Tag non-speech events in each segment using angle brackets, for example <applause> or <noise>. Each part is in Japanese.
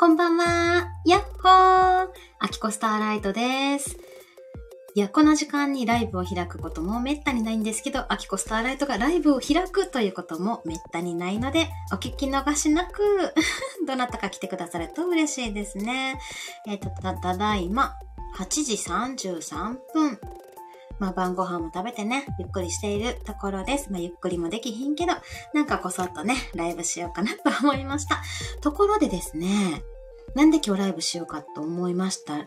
こんばんは。やっほー。アキコスターライトです。いや、この時間にライブを開くこともめったにないんですけど、アキコスターライトがライブを開くということもめったにないので、お聞き逃しなく、<laughs> どなたか来てくださると嬉しいですね。えっ、ー、と、た、ただいま、8時33分。まあ晩ご飯も食べてね、ゆっくりしているところです。まあゆっくりもできひんけど、なんかこそっとね、ライブしようかなと思いました。ところでですね、なんで今日ライブしようかと思いました？ん？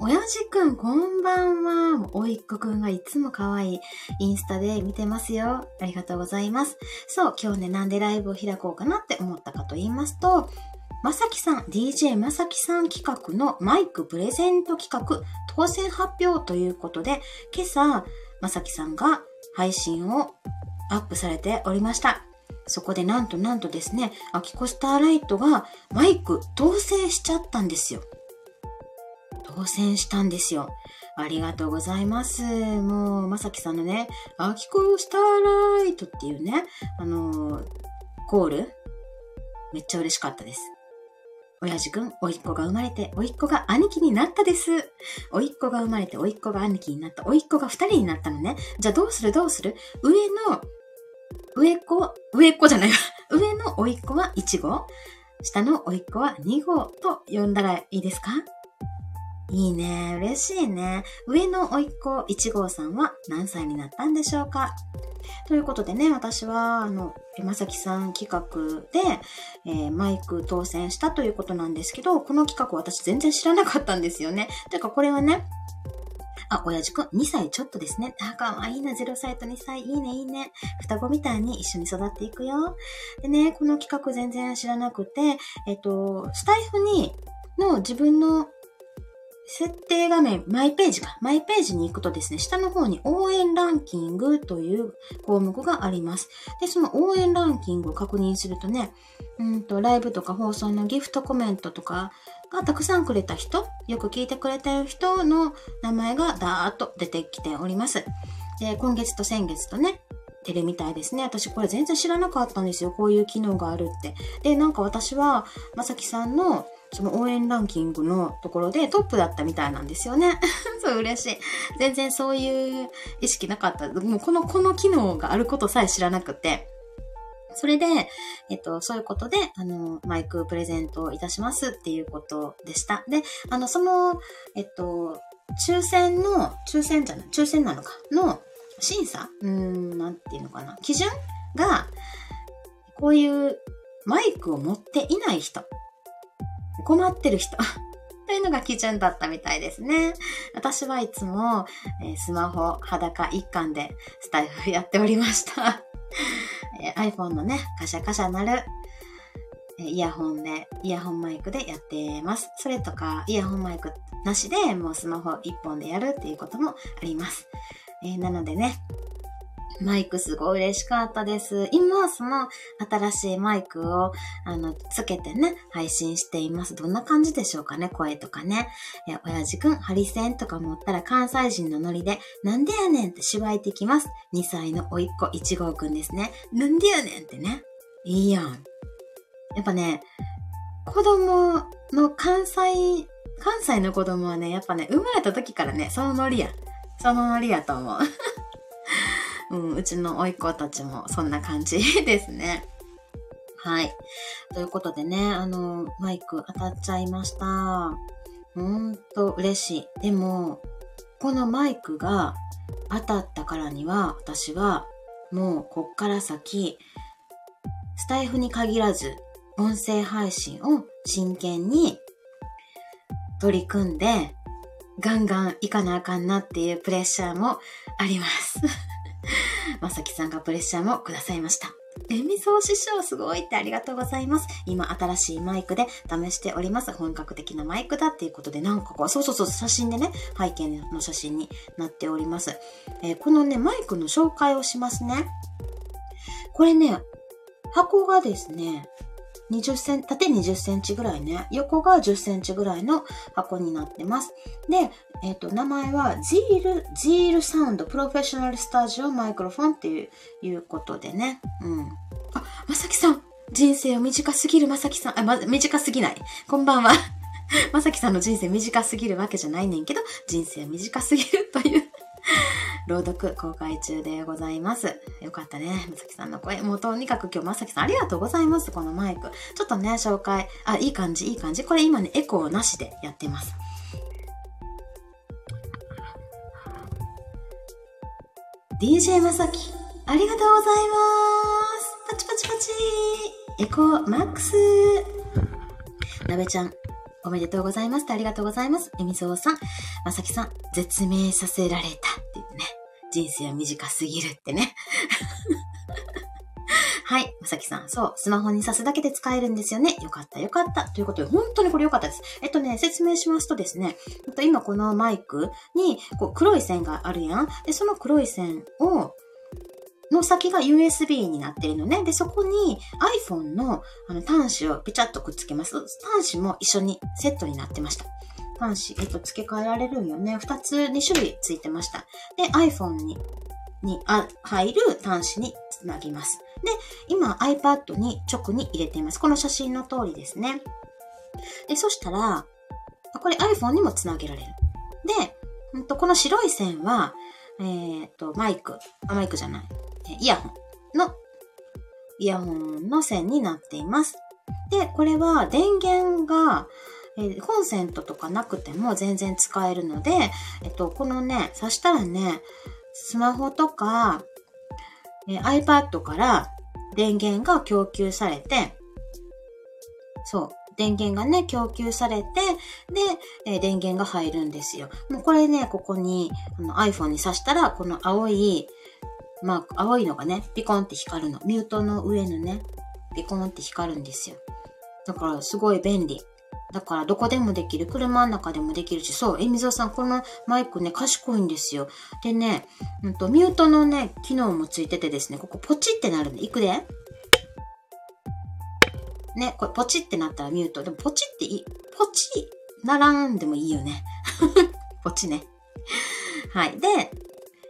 親父くん、こんばんは。おいっ子くんがいつも可愛いインスタで見てますよ。ありがとうございます。そう、今日ね、なんでライブを開こうかなって思ったかと言いますと、まさきさん、DJ まさきさん企画のマイクプレゼント企画当選発表ということで、今朝、まさきさんが配信をアップされておりました。そこでなんとなんとですね、アキコスターライトがマイク当選しちゃったんですよ。当選したんですよ。ありがとうございます。もう、まさきさんのね、アキコスターライトっていうね、あのー、コール、めっちゃ嬉しかったです。親父くん、おいっ子が生まれて、おいっ子が兄貴になったです。おいっ子が生まれて、おいっ子が兄貴になった。おいっ子が二人になったのね。じゃあどうするどうする？上の、上っ子、上っ子じゃないわ。<laughs> 上のおいっ子は1号。下のおいっ子は2号と呼んだらいいですか？いいね。嬉しいね。上のおいっ子1号さんは何歳になったんでしょうか？ということでね、私は、あの、まさきさん企画で、えー、マイク当選したということなんですけど、この企画私全然知らなかったんですよね。てかこれはね、あ、親父くん、2歳ちょっとですね。あ、かわいいな、0歳と2歳。いいね、いいね。双子みたいに一緒に育っていくよ。でね、この企画全然知らなくて、えっと、スタイフに、の自分の設定画面、マイページか。マイページに行くとですね、下の方に応援ランキングという項目があります。で、その応援ランキングを確認するとね、うんと、ライブとか放送のギフトコメントとかがたくさんくれた人、よく聞いてくれてる人の名前がダーッと出てきております。で、今月と先月とね、出るみたいですね。私これ全然知らなかったんですよ。こういう機能があるって。で、なんか私は、まさきさんのその応援ランキングのところでトップだったみたいなんですよね。<laughs> そう、嬉しい。全然そういう意識なかった。もうこの、この機能があることさえ知らなくて。それで、えっと、そういうことで、あの、マイクプレゼントをいたしますっていうことでした。で、あの、その、えっと、抽選の、抽選じゃない、抽選なのか、の審査？うーん、なんていうのかな、基準が、こういうマイクを持っていない人困ってる人。というのが基準だったみたいですね。私はいつも、えー、スマホ裸一貫でスタイフやっておりました。<laughs> えー、iPhone のね、カシャカシャなる、えイヤホンで、イヤホンマイクでやってます。それとか、イヤホンマイクなしでもうスマホ一本でやるっていうこともあります。えー、なのでね、マイクすごい嬉しかったです。今、その新しいマイクを、あの、つけてね、配信しています。どんな感じでしょうかね、声とかね。え、親父くん、ハリセンとか持ったら関西人のノリで、なんでやねんってしばいてきます。2歳のおいっ子1号くんですね。なんでやねんってね。いいやん。やっぱね、子供の関西、関西の子供はね、やっぱね、生まれた時からね、そのノリや。そのノリやと思う。うん、うちの甥っ子たちもそんな感じですね。<laughs> はい。ということでね、あの、マイク当たっちゃいました。ほんと嬉しい。でも、このマイクが当たったからには、私はもうこっから先、スタイフに限らず、音声配信を真剣に取り組んで、ガンガン行かなあかんなっていうプレッシャーもあります。<laughs> まさきさんがプレッシャーもくださいました。えみそう師匠すごいってありがとうございます。今新しいマイクで試しております。本格的なマイクだっていうことでなんかこう、そうそうそう、写真でね、背景の写真になっております。えー、このね、マイクの紹介をしますね。これね、箱がですね、20セン縦20センチぐらいね、横が10センチぐらいの箱になってます。で、えっ、ー、と、名前は、ジール、ジールサウンドプロフェッショナルスタジオマイクロフォンっていう、いうことでね。うん。あ、まさきさん、人生を短すぎるまさきさん、あ、ま、短すぎない。こんばんは。<laughs> まさきさんの人生短すぎるわけじゃないねんけど、人生短すぎるという <laughs> 朗読公開中でございます。よかったね。まさきさんの声。もうとにかく今日まさきさんありがとうございます。このマイク。ちょっとね、紹介。あ、いい感じ、いい感じ。これ今ね、エコーなしでやってます。DJ まさき、ありがとうございます。パチパチパチ。エコーマックス。なべちゃん、おめでとうございます。ありがとうございます。えみぞうさん、まさきさん、絶命させられた。人生は短すぎるってね。<laughs> はい。まさきさん。そう。スマホに挿すだけで使えるんですよね。よかった、よかった。ということで、本当にこれよかったです。えっとね、説明しますとですね、と今このマイクに、こう、黒い線があるやん。で、その黒い線を、の先が USB になってるのね。で、そこに iPhone のあの端子をピチャッとくっつけます。端子も一緒にセットになってました。端子、えっと、付け替えられるんよね。二つ、二種類ついてました。で、iPhone に、にあ入る端子につなぎます。で、今 iPad に直に入れています。この写真の通りですね。で、そしたら、これ iPhone にもつなげられる。で、うんと、この白い線は、えー、っと、マイク、あ、マイクじゃない。イヤホンの、イヤホンの線になっています。で、これは電源が、え、コンセントとかなくても全然使えるので、えっと、このね、挿したらね、スマホとか、え、iPad から電源が供給されて、そう、電源がね、供給されて、で、え、電源が入るんですよ。もうこれね、ここにあの iPhone に挿したら、この青いまあ、青いのがね、ピコンって光るの。ミュートの上のね、ピコンって光るんですよ。だから、すごい便利。だから、どこでもできる。車の中でもできるし、そう、えみぞさん、このマイクね、賢いんですよ。でね、うんと、ミュートのね、機能もついててですね、ここポチってなるんで、いくでね、これポチってなったらミュート。でも、ポチっていい、ポチならんでもいいよね。<laughs> ポチね。はい。で、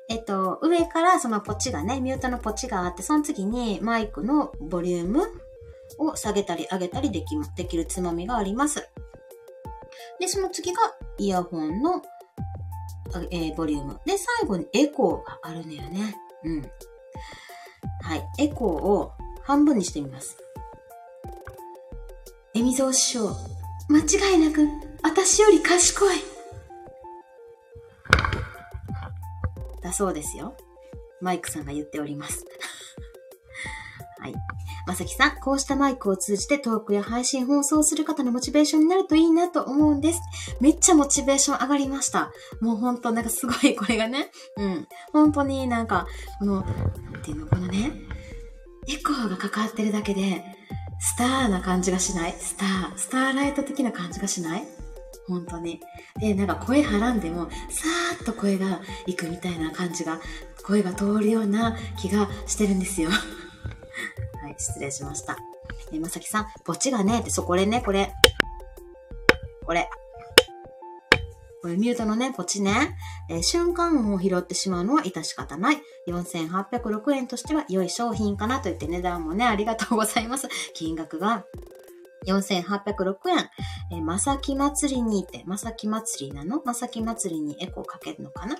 えっと、上からそのポチがね、ミュートのポチがあって、その次にマイクのボリュームを下げたり上げたりできできるつまみがあります。で、その次がイヤホンの、えー、ボリューム。で、最後にエコーがあるのよね。うん。はい。エコーを半分にしてみます。えみぞう師匠、間違いなく、私より賢い。だそうですよ。マイクさんが言っております。<laughs> はい。まさきさん、こうしたマイクを通じてトークや配信放送する方のモチベーションになるといいなと思うんです。めっちゃモチベーション上がりました。もうほんとなんかすごいこれがね、うん。本当になんか、この、なんていうの、このね、エコーがかかってるだけで、スターな感じがしないスター、スターライト的な感じがしない本当に。で、なんか声はらんでも、さーっと声がいくみたいな感じが、声が通るような気がしてるんですよ。失礼しました。え、まさきさん、ポチがね、って、そこれね、これ。これ。これミュートのね、ポチね、えー、瞬間音を拾ってしまうのは致し方ない。4806円としては良い商品かなと言って値段もね、ありがとうございます。金額が4806円。えー、まさき祭りにって、まさき祭りなの？まさき祭りにエコーかけるのかな？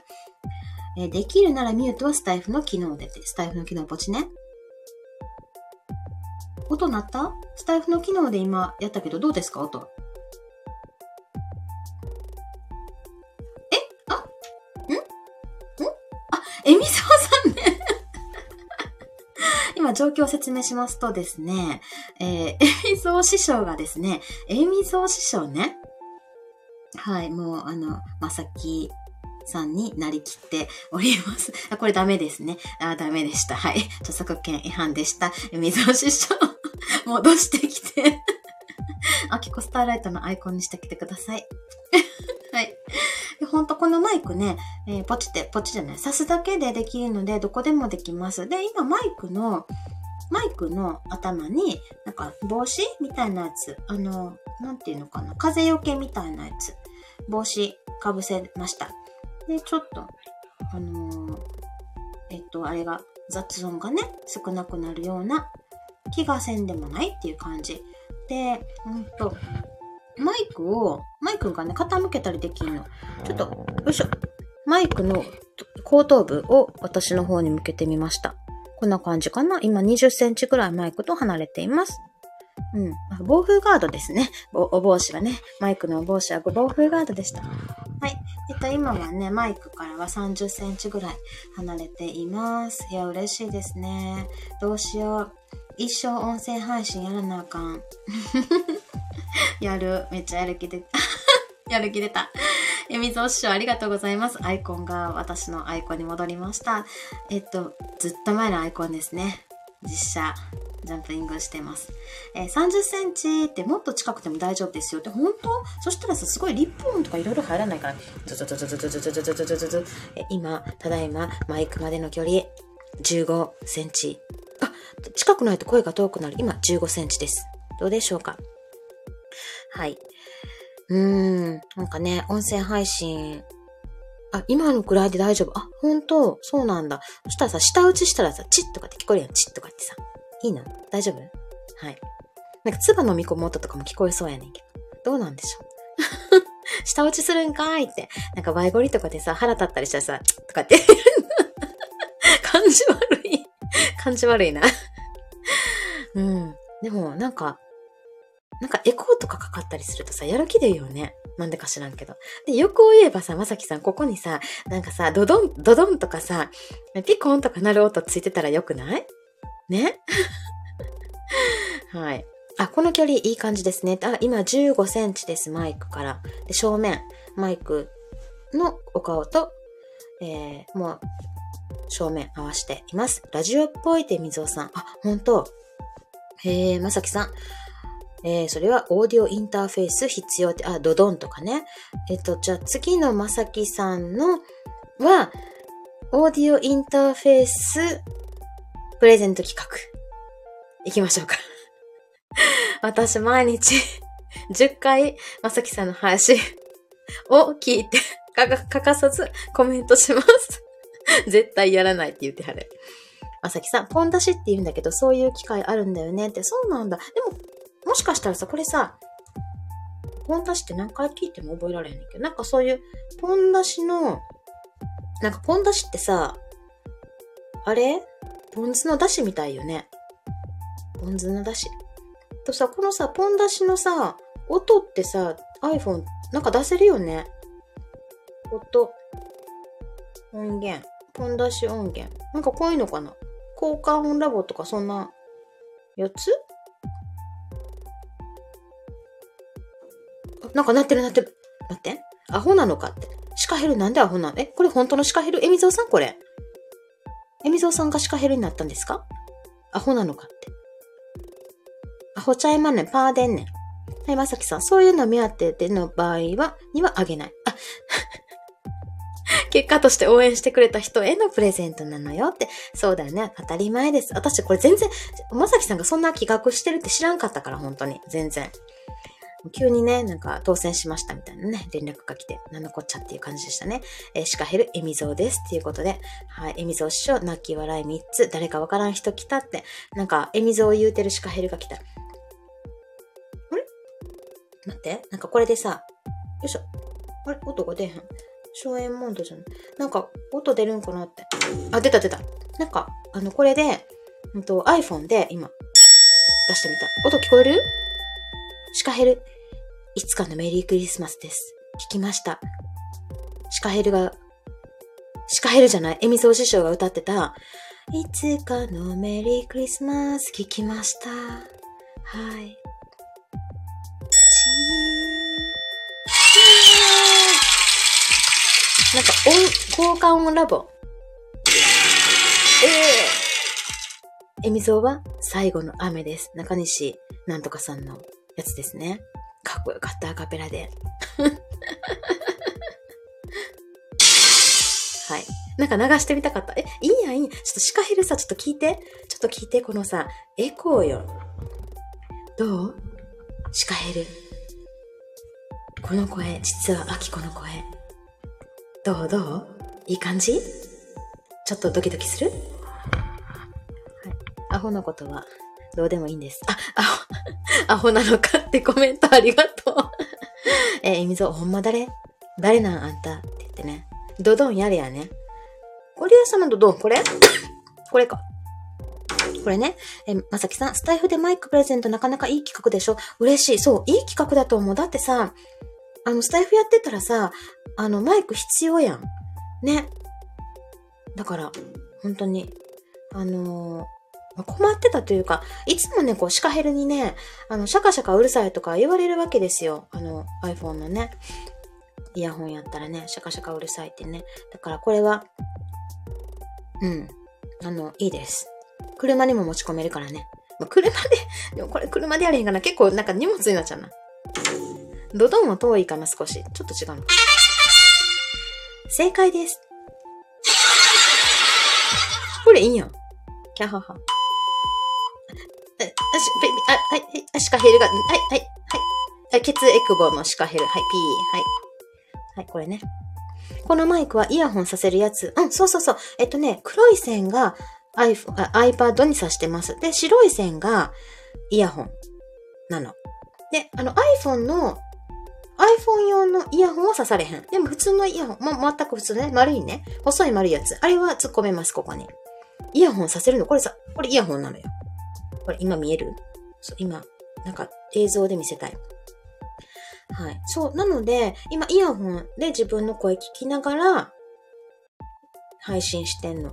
えー、できるならミュートはスタイフの機能でって、スタイフの機能ポチね。音鳴った？スタイフの機能で今やったけど、どうですか？音。え？あ？ん？ん？あ、えみそ今状況を説明しますとですね、えー、エミゾー師匠がですね、エミゾー師匠ね、はい、もうあの、まさきさんになりきっております。あ、これダメですね。あ、ダメでした。はい。著作権違反でした。エミゾー師匠、戻してきて <laughs> あきこスターライトのアイコンにしてきてください。<laughs> はい。ほんとこのマイクね、えー、ポチって、ポチじゃない、刺すだけでできるので、どこでもできます。で、今マイクの、マイクの頭に、なんか帽子みたいなやつ、あの、なんていうのかな、風よけみたいなやつ、帽子かぶせました。で、ちょっと、あのー、えっと、あれが、雑音がね、少なくなるような気がせんでもないっていう感じ。で、うんと、マイクを、マイクがね、傾けたりできんの。ちょっと、よいしょ。マイクの後頭部を私の方に向けてみました。こんな感じかな今20センチくらいマイクと離れています。うん。防風ガードですね。お帽子がね。マイクのお帽子は防風ガードでした。はい。えっと、今はね、マイクからは30センチぐらい離れています。いや、嬉しいですね。どうしよう。一生音声配信やらなあかん。<laughs> やる。めっちゃやる気で、<laughs> やる気出た。えみぞお師匠ありがとうございます。アイコンが私のアイコンに戻りました。えっと、ずっと前のアイコンですね。実写。ジャンプイングしてます。えー、30センチってもっと近くても大丈夫ですよって、本当？そしたらさ、すごいリップ音とかいろいろ入らないから、ズズズズズズズズズズズズズえ今、ただいま、マイクまでの距離、15センチ。近くないと声が遠くなる。今、15センチです。どうでしょうか？はい。うーん、なんかね、音声配信、あ、今のくらいで大丈夫？あ、本当？そうなんだ。そしたらさ、下打ちしたらさ、チッとかって聞こえるやん。チッとかってさ。いいの大丈夫？はい。なんか、唾飲み込む音とかも聞こえそうやねんけど。どうなんでしょう？<laughs> 下打ちするんかーいって。なんか、バイゴリとかでさ、腹立ったりしたらさ、とかって <laughs> 感じ悪い。<laughs> 感じ悪いなうん。でも、なんか、なんかエコーとかかかったりするとさ、やる気でいいよね。なんでか知らんけど。で、横を言えばさ、まさきさん、ここにさ、なんかさ、ドドン、ドドンとかさ、ピコンとかなる音ついてたらよくない？ね？<laughs> はい。あ、この距離いい感じですね。あ、今15センチです、マイクから。で、正面、マイクのお顔と、えー、もう、正面合わせています。ラジオっぽいってみぞさん。あ、ほんと。へえ、まさきさん。えー、それはオーディオインターフェース必要って、あ、ドドンとかね。えっ、と、じゃあ次のまさきさんのは、オーディオインターフェースプレゼント企画。行きましょうか。私毎日10回まさきさんの配信を聞いて欠かさずコメントします絶対やらないって言ってはる。まさきさん、ポン出しって言うんだけど、そういう機会あるんだよねって、そうなんだ。でも、もしかしたらさ、これさ、ポン出しって何回聞いても覚えられへんねんけど、なんかそういう、ポン出しの、なんかポン出しってさ、あれ？ポン酢の出汁みたいよね。ポン酢の出汁。とさ、このさ、ポン出しのさ、音ってさ、iPhone なんか出せるよね。音。音源。ポン出し音源。なんかこういうのかな？交換音ラボとかそんなやつ？なんかなってるなってる。待って。アホなのかって。シカヘルなんでアホなの？え、これ本当のシカヘル？エミゾウさん？これ。エミゾウさんがシカヘルになったんですか？アホなのかって。アホちゃいまんねん、パーでんねん。はい、まさきさん、そういうの目当てでの場合は、にはあげない。あ、結果として応援してくれた人へのプレゼントなのよって。そうだよね。当たり前です。私これ全然、まさきさんがそんな企画してるって知らんかったから、本当に。全然。急にね、なんか当選しましたみたいなね、連絡が来て、なんのこっちゃっていう感じでしたね。えー、シカヘル、エミゾウですっていうことで、はい、エミゾウ師匠、泣き笑い3つ、誰かわからん人来たって、なんか、エミゾウ言うてるシカヘルが来た。あれ？待って、なんかこれでさ、よいしょ。あれ？音が出へん。荘園モードじゃん。なんか、音出るんかなって。あ、出た出た。なんか、あの、これで、うんと、iPhone で今、出してみた。音聞こえる？シカヘル、いつかのメリークリスマスです。聞きました。シカヘルが、シカヘルじゃない、エミソー師匠が歌ってた、いつかのメリークリスマス聞きました。はい。なんか音、交換音ラボ。ええー、エミゾは最後の雨です。中西なんとかさんのやつですね。かっこよかった、アカペラで。<laughs> はい。なんか流してみたかった。え、いいやん、いいやん。ちょっとシカヘルさ、ちょっと聞いて。ちょっと聞いて、このさ、エコーよ。どう？シカヘル。この声、実はアキコの声。どうどう？いい感じ？ちょっとドキドキする？はい。アホのことはどうでもいいんです。あ、アホ、アホなのかってコメントありがとう。えー、えみぞ、ほんま誰？誰なんあんたって言ってね。ドドンやれやね。おりやさまドドン、これ？これか。これね、え、まさきさん、スタイフでマイクプレゼントなかなかいい企画でしょ？嬉しい。そう、いい企画だと思う。だってさ、あの、スタイフやってたらさ、あの、マイク必要やん。ね。だから、本当に、あのー、困ってたというか、いつもね、こう、シカヘルにね、あの、シャカシャカうるさいとか言われるわけですよ。あの、iPhone のね、イヤホンやったらね、シャカシャカうるさいってね。だからこれは、うん、あの、いいです。車にも持ち込めるからね。ま、車で、でもこれ車でやれへんかな。結構なんか荷物になっちゃうな。ドドンも遠いかな、少し。ちょっと違うの。正解です。これいいやん。キャハハ。あ、し、あ、はい、はい、シカヘルが、はい、はい、はい。ケツエクボのシカヘル。はい、ピー。はい。はい、これね。このマイクはイヤホンさせるやつ。うん、そうそうそう。えっとね、黒い線が iPhone、iPad に挿してます。で、白い線がイヤホンなの。で、あの iPhone の iPhone 用のイヤホンは刺されへん。でも普通のイヤホン、ま、全く普通ね、丸いね。細い丸いやつ。あれは突っ込めます、ここに。イヤホンさせるの？これさ、これイヤホンなのよ。これ今見える？そう、今、なんか映像で見せたい。はい。そう。なので、今イヤホンで自分の声聞きながら、配信してんの。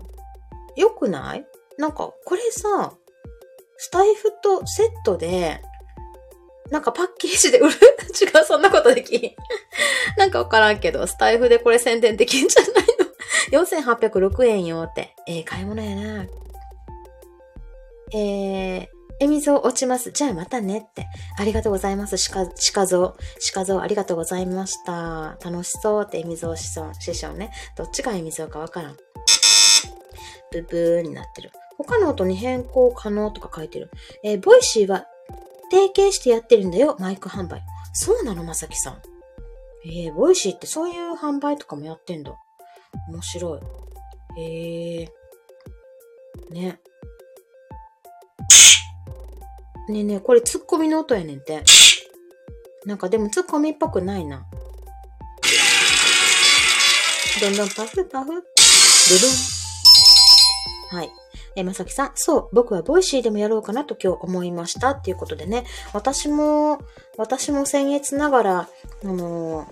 よくない？なんか、これさ、スタイフとセットで、なんかパッケージで売る？<laughs> 違う、そんなことできん。なんかわからんけど、スタイフでこれ宣伝できんじゃないの <laughs> ?4806 円よって。ええー、買い物やな。えー、えみぞ落ちます。じゃあまたねって。ありがとうございます。しか、しかぞう。しかぞう、ありがとうございました。楽しそうってえみぞ師匠、師匠ね。どっちがえみぞかわからん。ブブーになってる。他の音に変更可能とか書いてる。えー、ボイシーは提携してやってるんだよ、マイク販売。そうなの、まさきさん。えー、ボイシーってそういう販売とかもやってんだ。面白い。えー。ね。ねえねえ、これツッコミの音やねんて。なんかでもツッコミっぽくないな。どんどんパフパフ。ドドン。はい。えまさきさん、そう、僕はボイシーでもやろうかなと今日思いましたっていうことでね、私も、私も先月ながら、あのー、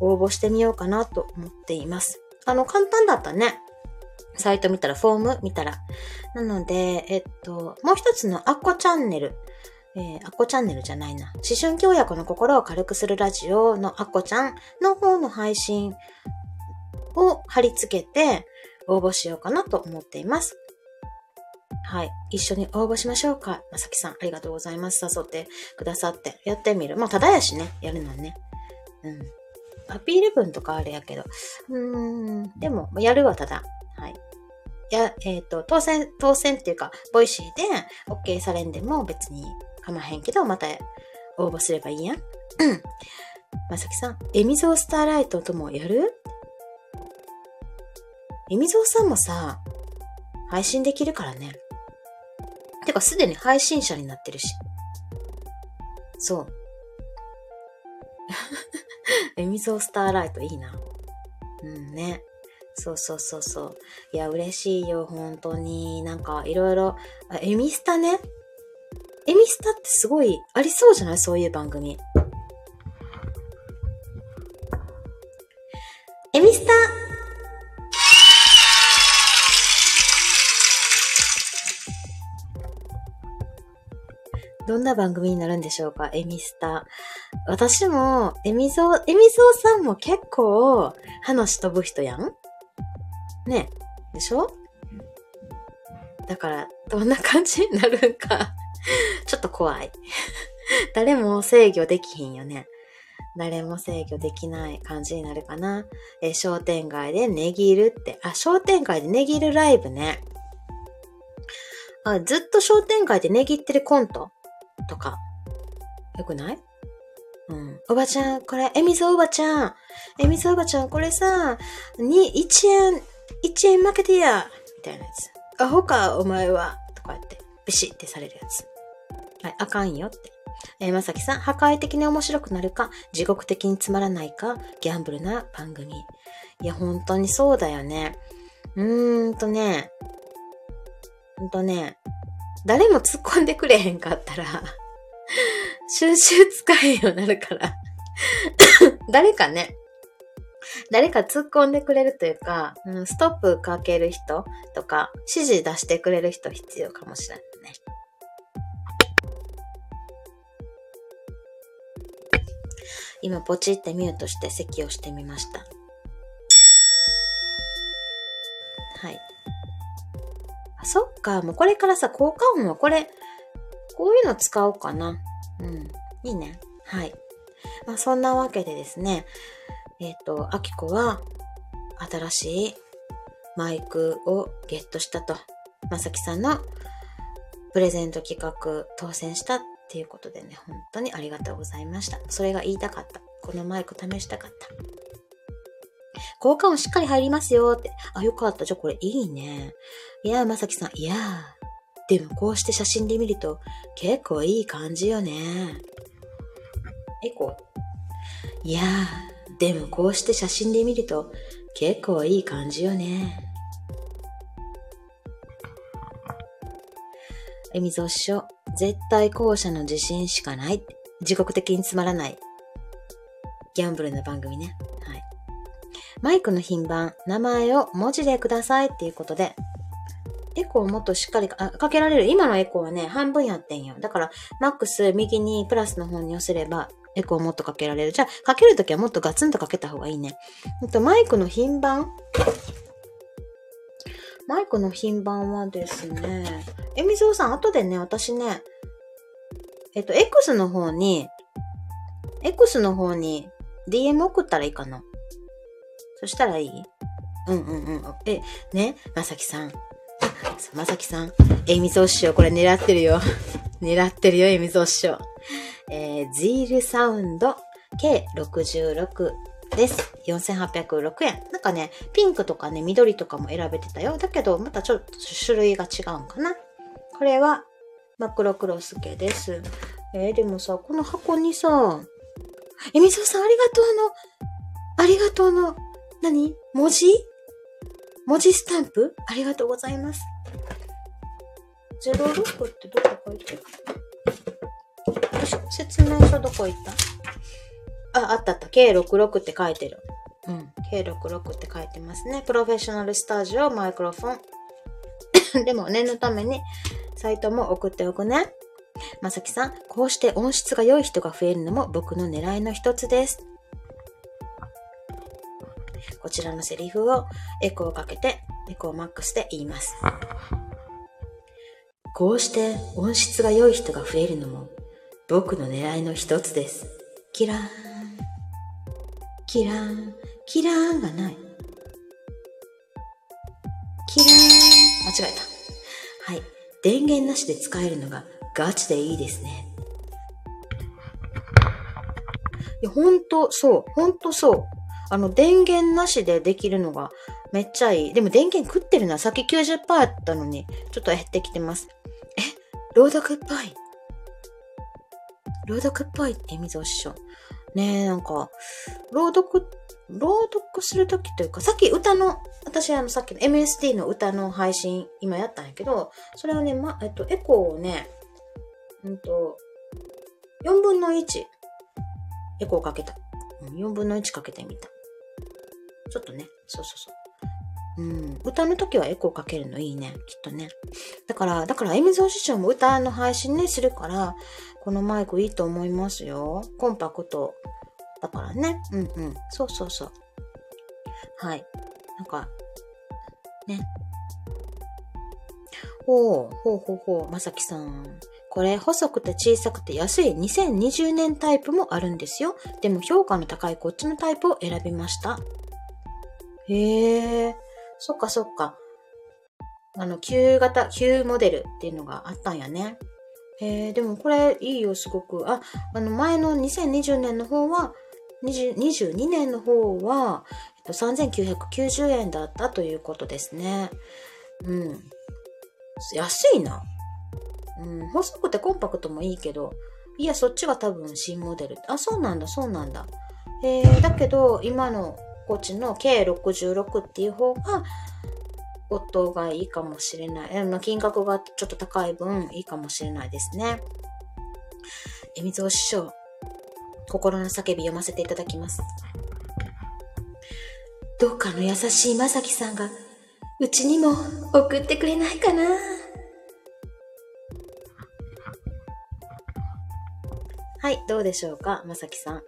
応募してみようかなと思っています。あの、簡単だったね。サイト見たら、フォーム見たら。なので、えっと、もう一つのアッコチャンネル。えー、アッコチャンネルじゃないな。思春期親子の心を軽くするラジオのアッコちゃんの方の配信を貼り付けて応募しようかなと思っています。はい。一緒に応募しましょうか。まさきさん、ありがとうございます。誘ってくださって。やってみる。まあ、ただやしね。やるのね。うん。アピール文とかあれやけど。うーん。でも、やるはただ。はい。や、えっ、ー、と、当選、当選っていうか、ボイシーで OK されんでも別に構わへんけど、また応募すればいいやん。うん。まさきさん、エミゾースターライトともやる？エミゾーさんもさ、配信できるからね。てか、すでに配信者になってるし。そう。<laughs> エミゾースターライトいいな。うんね。そうそうそうそう。いや、嬉しいよ、本当に。なんか、いろいろ。エミスタね。エミスタってすごいありそうじゃない？そういう番組。どんな番組になるんでしょうか？エミスタ。私も、エミゾー、エミゾーさんも結構、話飛ぶ人やん？ねでしょ？だから、どんな感じになるんかちょっと怖い <laughs> 誰も制御できひんよね。誰も制御できない感じになるかな。え商店街で値切るって。あ、商店街で値切るライブね。あ、ずっと商店街で値切ってるコント？とか。よくない？うん。おばちゃん、これ、えみぞおばちゃん。えみぞおばちゃん、これさ、に、1円、1円負けてや。みたいなやつ。アホか、お前は。とか言って。ビシってされるやつ。はい、あかんよって。えー、まさきさん、破壊的に面白くなるか、地獄的につまらないか、ギャンブルな番組。いや、本当にそうだよね。うーんとね、ほんとね、誰も突っ込んでくれへんかったら収集使えんようになるから <laughs> 誰かね、誰か突っ込んでくれるというか、うん、ストップかける人とか、指示出してくれる人必要かもしれないね。今、ポチってミュートして席をしてみました。はい。あ、そっか。もうこれからさ、効果音はこれ、こういうの使おうかな。うん。いいね。はい。まあ、そんなわけでですね、えっ、ー、と、あきこは、新しいマイクをゲットしたと。まさきさんのプレゼント企画当選したっていうことでね、本当にありがとうございました。それが言いたかった。このマイク試したかった。効果音しっかり入りますよって。あ、よかった。じゃあこれいいね。いや、まさきさん、いやーでもこうして写真で見ると結構いい感じよね。エコいやでもこうして写真で見ると結構いい感じよね。えみぞ師匠、絶対後者の自信しかない。自国的につまらない。ギャンブルの番組ね。はい。マイクの品番、名前を文字でくださいっていうことで、エコーをもっとしっかりあかけられる。今のエコーはね、半分やってんよ。だから、マックス右にプラスの方に寄せれば、エコーをもっとかけられる。じゃあ、かけるときはもっとガツンとかけた方がいいね。とマイクの品番マイクの品番はですね、えみぞうさん、後でね、私ね、えっと、X の方に、X の方に DM 送ったらいいかな。そしたらいい？うんうんうん。え、ね、まさきさん。まさきさん。えみぞ師匠、これ狙ってるよ。<laughs> 狙ってるよ、えみぞ師匠。えー、ジールサウンド K66 です。4806円。なんかね、ピンクとかね、緑とかも選べてたよ。だけど、またちょっと種類が違うんかな。これは、マクロクロスケです。えー、でもさ、この箱にさ、えみそさんありがとうの、ありがとうの、何？文字？文字スタンプ？ありがとうございます。06ってどこ書いてる？説明書どこ行ったあ、あったあった。K66 って書いてる。うん。K66 って書いてますね。プロフェッショナルスタジオ、マイクロフォン。<coughs> でも念のために、サイトも送っておくね。まさきさん、こうして音質が良い人が増えるのも僕の狙いの一つです。こちらのセリフをエコーをかけて、エコーマックスで言います。こうして音質が良い人が増えるのも僕の狙いの一つです。キラーン、キラーン、キラーンがない。キラーン、間違えた。はい。電源なしで使えるのがガチでいいですね。いや、ほんと、そう。ほんとそう。あの、電源なしでできるのがめっちゃいい。でも電源食ってるな。さっき90%あったのに、ちょっと減ってきてます。朗読っぽい。朗読っぽい、えみぞ師匠。ねえ、なんか、朗読、朗読するときというか、さっき歌の、私あのさっきの MSD の歌の配信今やったんやけど、それはね、ま、えっと、エコーをね、うんと、4分の1、エコーかけた。4分の1かけてみた。ちょっとね、そうそうそう。うん。歌の時はエコーかけるのいいね。きっとね。だから、だから、エミゾー師匠も歌の配信ね、するから、このマイクいいと思いますよ。コンパクト。だからね。うんうん。そうそうそう。はい。なんか、ね。ほう、ほうほうほう、まさきさん。これ、細くて小さくて安い2020年タイプもあるんですよ。でも評価の高いこっちのタイプを選びました。へえ、そっかそっか。あの、旧型、旧モデルっていうのがあったんやね。へえ、でもこれいいよ、すごく。あ、あの、前の2020年の方は、20 22年の方は、えっと、3990円だったということですね。うん。安いな。うん、細くてコンパクトもいいけど、いや、そっちが多分新モデル。あ、そうなんだ、そうなんだ。えー、だけど、今のこっちの K66 っていう方が、音がいいかもしれない。あの金額がちょっと高い分いいかもしれないですね。えみぞ師匠、心の叫び読ませていただきます。どっかの優しいまさきさんが、うちにも送ってくれないかな？はい、どうでしょうか、まさきさん。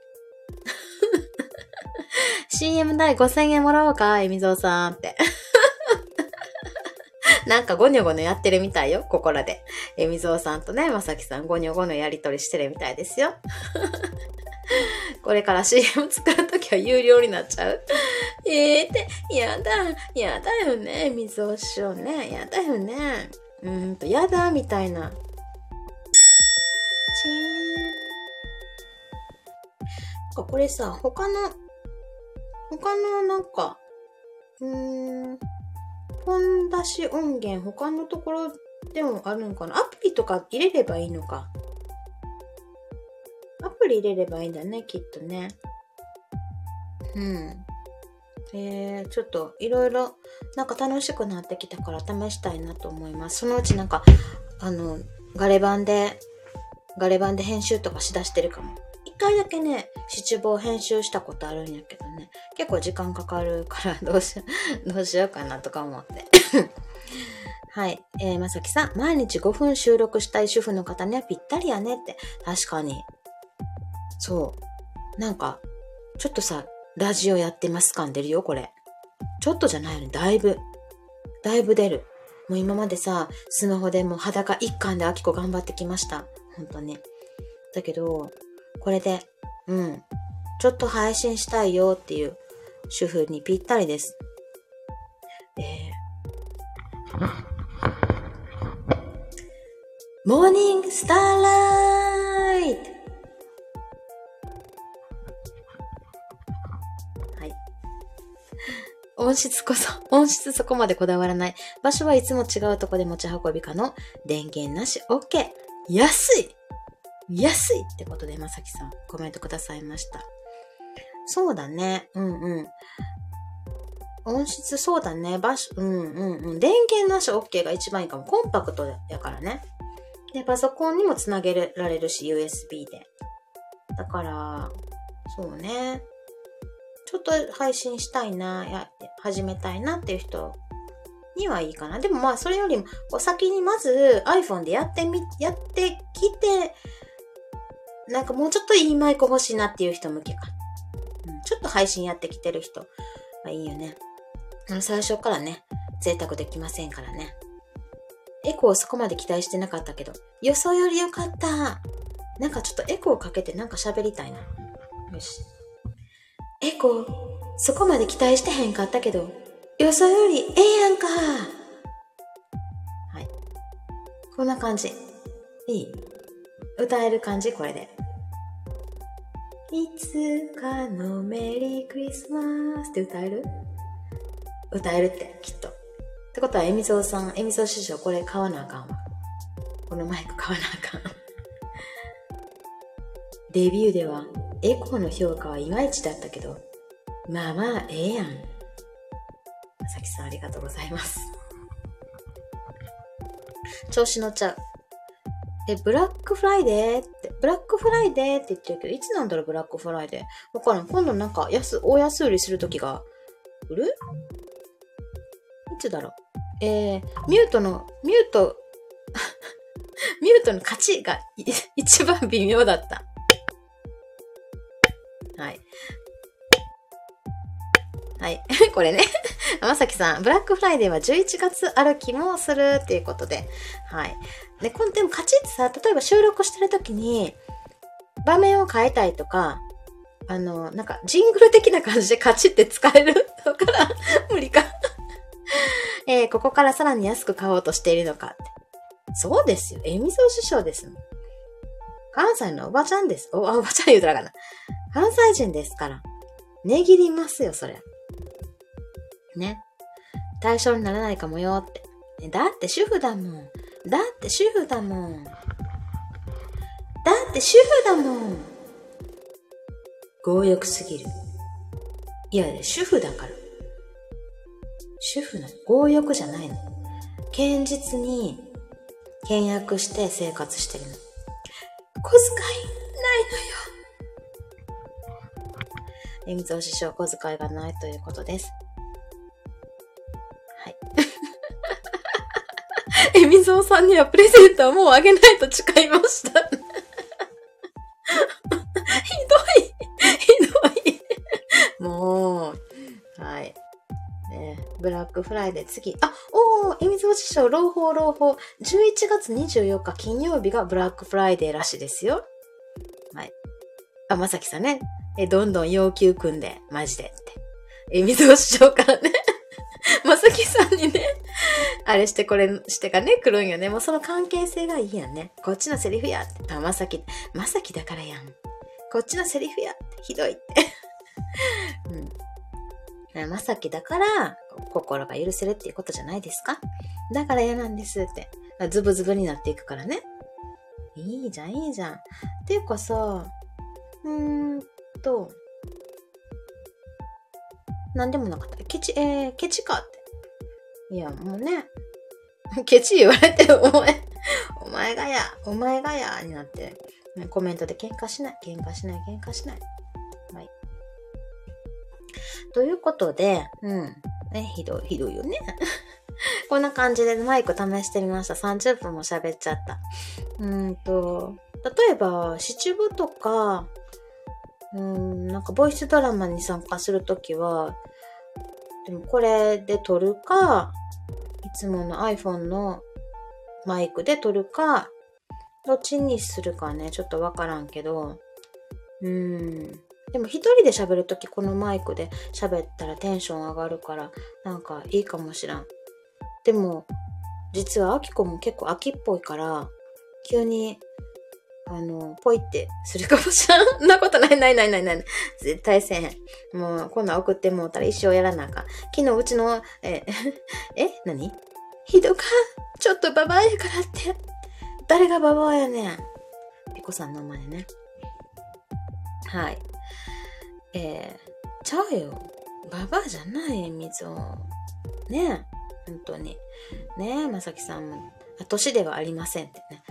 CM 代5000円もらおうか、えみぞうさんって。<laughs> なんかゴニョゴニョやってるみたいよ、ここらで。えみぞうさんとね、まさきさんゴニョゴニョやりとりしてるみたいですよ。<laughs> これから CM 作るときは有料になっちゃうええ、って、やだ、やだよね、みぞう師匠ね、やだよね。うんと、やだ、みたいな。チーン。これさ、他の、他のなんか、うーん、本出し音源他のところでもあるのかな？アプリとか入れればいいのか。アプリ入れればいいんだね、きっとね。うん。えー、ちょっといろいろなんか楽しくなってきたから試したいなと思います。そのうちなんか、あの、ガレ版で、ガレ版で編集とかしだしてるかも。一回だけね、七望編集したことあるんやけどね。結構時間かかるから <laughs> どうしよう、<laughs> どうしようかなとか思って <laughs> はい。えー、まさきさん、毎日5分収録したい主婦の方にはぴったりやねって。確かに。そう。なんか、ちょっとさ、ラジオやってます感出るよ、これ。ちょっとじゃないよね、だいぶ。だいぶ出る。もう今までさ、スマホでもう裸一貫でアキコ頑張ってきました。ほんとね。だけど、これで、うん。ちょっと配信したいよっていう主婦にぴったりです。えー、モーニングスターライトはい。音質こそ、音質そこまでこだわらない。場所はいつも違うとこで持ち運び可能。電源なし OK。安い安いってことで、まさきさんコメントくださいました。そうだね。うんうん。音質そうだね。場所、うんうんうん。電源なし OK が一番いいかも。コンパクトやからね。で、パソコンにもつなげられるし、USB で。だから、そうね。ちょっと配信したいな、や、始めたいなっていう人にはいいかな。でもまあ、それよりも、お先にまず iPhone でやってみ、やってきて、なんかもうちょっといいマイク欲しいなっていう人向けか。うん、ちょっと配信やってきてる人はいいよね。最初からね、贅沢できませんからね。エコーそこまで期待してなかったけど、予想より良かった。なんかちょっとエコーかけてなんか喋りたいな。よし。エコー、そこまで期待してへんかったけど、予想よりええやんか。はい。こんな感じ。いい歌える感じこれで。いつかのメリークリスマスって歌える？歌えるって、きっと。ってことは、エミゾーさん、エミゾー師匠、これ買わなあかんわ。このマイク買わなあかん。レビューでは、エコーの評価はいまいちだったけど、まあまあ、ええやん。まさきさん、ありがとうございます。調子乗っちゃう。え、ブラックフライデーって、ブラックフライデーって言ってるけど、いつなんだろう、ブラックフライデー。わからん。今度なんか、安、大安売りするときが、売る？いつだろう？えー、ミュートの、ミュート、<laughs> ミュートの勝ちが一番微妙だった。はい。はい。<laughs> これねまさきさん、ブラックフライデーは11月ある気もするっていうことで、はい。で、こんでもカチってさ、例えば収録してる時に、場面を変えたいとか、あの、なんか、ジングル的な感じでカチって使えるのから <laughs> 無理か <laughs> えー、ここからさらに安く買おうとしているのかって。そうですよ。えみぞ師匠ですもん。関西のおばちゃんです。お、おばちゃん言うたらかな。関西人ですから。値切りますよ、それ。ね。対象にならないかもよって。だって主婦だもん。だって主婦だもん。だって主婦だもん。強欲すぎる。いや、主婦だから。主婦の。強欲じゃないの。堅実に倹約して生活してるの。小遣いないのよ。えみつお師匠、小遣いがないということです。えみぞうさんにはプレゼントをもうあげないと誓いました。<laughs> ひどい。ひどい。もう、はい。ね、ブラックフライデー次。あ、おー、えみぞう師匠、朗報朗報。11月24日金曜日がブラックフライデーらしいですよ。はい。あ、まさきさんね。え、どんどん要求組んで、マジでって。えみぞう師匠からね。<laughs> まさきさんにね、あれしてこれしてがね、来るんよね。もうその関係性がいいやんね。こっちのセリフやって。あ、まさき、まさきだからやん。こっちのセリフやって。ひどいって。<laughs> うん。まさきだから、心が許せるっていうことじゃないですかだから嫌なんですって。ズブズブになっていくからね。いいじゃん、いいじゃん。ていうかさ、うーんと、なんでもなかった。ケチ、えー、ケチかって。いや、もうね、<laughs> ケチ言われて、お前、お前がや、お前がや、になって、コメントで喧嘩しない、喧嘩しない、喧嘩しない。はい。ということで、うん。ね、ひどい、ひどいよね。<laughs> こんな感じでマイク試してみました。30分も喋っちゃった。うんと、例えば、七部とか、うん、なんかボイスドラマに参加するときは、でもこれで撮るか、いつもの iPhone のマイクで撮るか、どっちにするかね、ちょっとわからんけど、うん。でも一人で喋るときこのマイクで喋ったらテンション上がるから、なんかいいかもしらん。でも、実はアキコも結構秋っぽいから、急にあの、ポイってするかもしらん。そんなことないないないないない。絶対せん。もう、こんな送ってもうたら一生やらなあかん。昨日うちの、え、<laughs> え、何？ひどかちょっとババアやからって。誰がババアやねん。ピコさんの前ね。はい。えー、ちゃうよ。ババアじゃない、水を。ねえ。本当に。ねえ、まさきさんも。年ではありませんってね。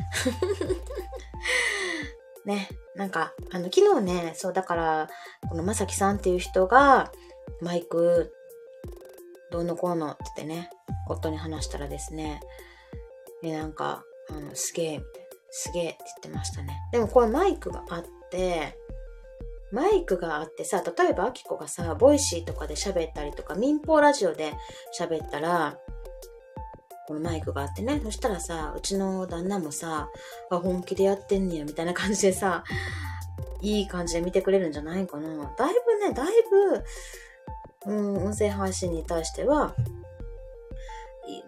<laughs> ね、なんか、あの、昨日ね、そう、だから、このまさきさんっていう人が、マイク、どうのこうのって言ってね、夫に話したらですね、で、なんか、あの、すげえ、みたいな、すげえって言ってましたね。でもこれマイクがあって、マイクがあってさ、例えばアキコがさ、ボイシーとかで喋ったりとか、民放ラジオで喋ったら、このマイクがあってね。そしたらさ、うちの旦那もさ、あ、本気でやってんねや、みたいな感じでさ、いい感じで見てくれるんじゃないかな。だいぶね、だいぶ、うん、音声配信に対しては、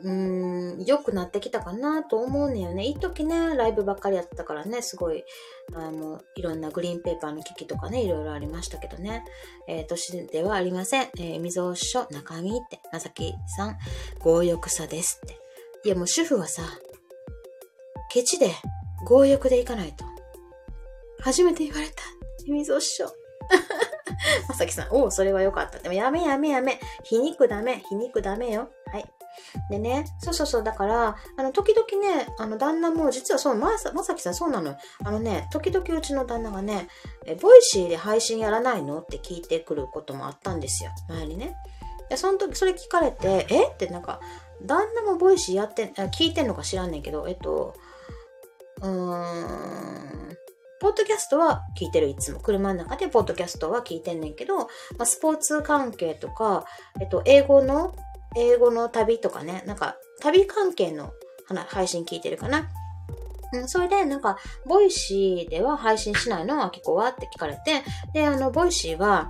うーん、良くなってきたかなと思うねよね。一時ね、ライブばっかりやってたからね、すごい、あの、いろんなグリーンペーパーの機器とかね、いろいろありましたけどね。えー、年ではありません。えー、みぞ書、中身って、まさきさん、強欲さですって。いやもう主婦はさ、ケチで、強欲でいかないと。初めて言われた。みぞ師匠。<laughs> まさきさん、おお、それはよかった。でもやめやめやめ。皮肉ダメ。皮肉ダメよ。はい。でね、そうそうそう、だから、あの、時々ね、あの、旦那も、実はそう、まさ、まさきさんそうなの。あのね、時々うちの旦那がね、え、ボイシーで配信やらないの？って聞いてくることもあったんですよ。前にね。で、その時、それ聞かれて、え？ってなんか、旦那もボイシーやってん、聞いてんのか知らんねんけど、えっと、うーん、ポッドキャストは聞いてる、いつも。車の中でポッドキャストは聞いてんねんけど、まあ、スポーツ関係とか、えっと、英語の、英語の旅とかね、なんか、旅関係の配信聞いてるかな。うん、それで、なんか、ボイシーでは配信しないのあきこはって聞かれて、で、あの、ボイシーは、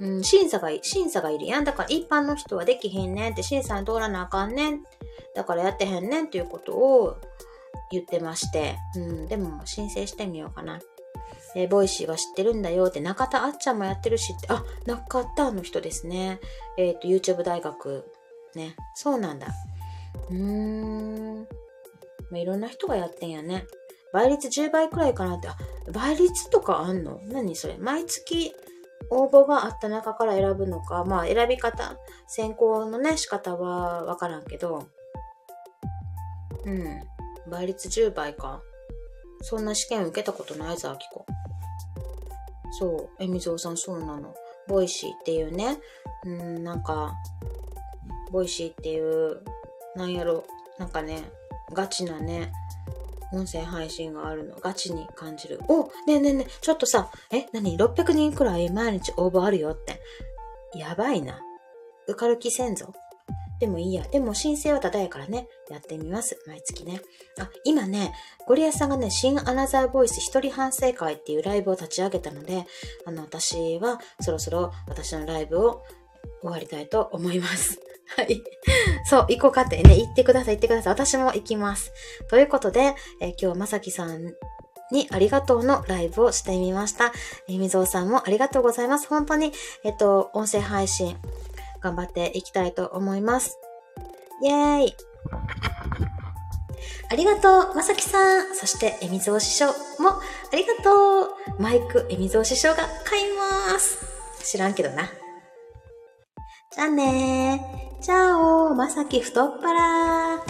うん、審査が、審査がいるやん。だから一般の人はできへんねんって、審査に通らなあかんねん。だからやってへんねんっていうことを言ってまして。うん、でも申請してみようかな。えー、ボイシーは知ってるんだよって、中田あっちゃんもやってるしって、あ、中田の人ですね。えっ、ー、と、YouTube 大学。ね。そうなんだ。うーん。ま、いろんな人がやってんやね。倍率10倍くらいかなって、あ、倍率とかあんの？何それ？毎月応募があった中から選ぶのか、まあ選び方、選考のね、仕方はわからんけど、うん。倍率10倍か。そんな試験受けたことないぞ、あきこ。そう、えみぞうさんそうなの。ボイシーっていうね、うん、なんか、ボイシーっていう、なんやろ、なんかね、ガチなね、音声配信があるの。ガチに感じる。おねえねえねえ、ちょっとさ、え、なに ?600 人くらい毎日応募あるよって。やばいな。受かる気せんぞ。でもいいや。でも申請はただやからね、やってみます。毎月ね。あ、今ね、ゴリアさんがね、新アナザーボイス一人反省会っていうライブを立ち上げたので、あの、私はそろそろ私のライブを終わりたいと思います。はい。そう、行こうかってね、行ってください、行ってください。私も行きます。ということで、え今日まさきさんにありがとうのライブをしてみました。えみぞうさんもありがとうございます。本当に、えっと、音声配信、頑張っていきたいと思います。イェーイありがとう、まさきさん。そして、えみぞう師匠もありがとう。マイク、えみぞう師匠が買います。知らんけどな。じゃあねー。チャオまさき太っ腹わ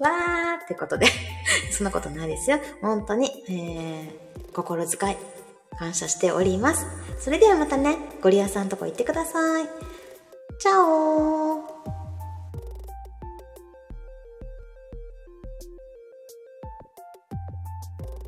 ーってことで <laughs> そんなことないですよ。本当に、えー、心遣い、感謝しております。それではまたね、ゴリアさんとこ行ってください。チャオ